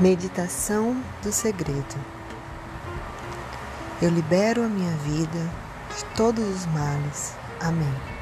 Meditação do segredo. Eu libero a minha vida de todos os males. Amém.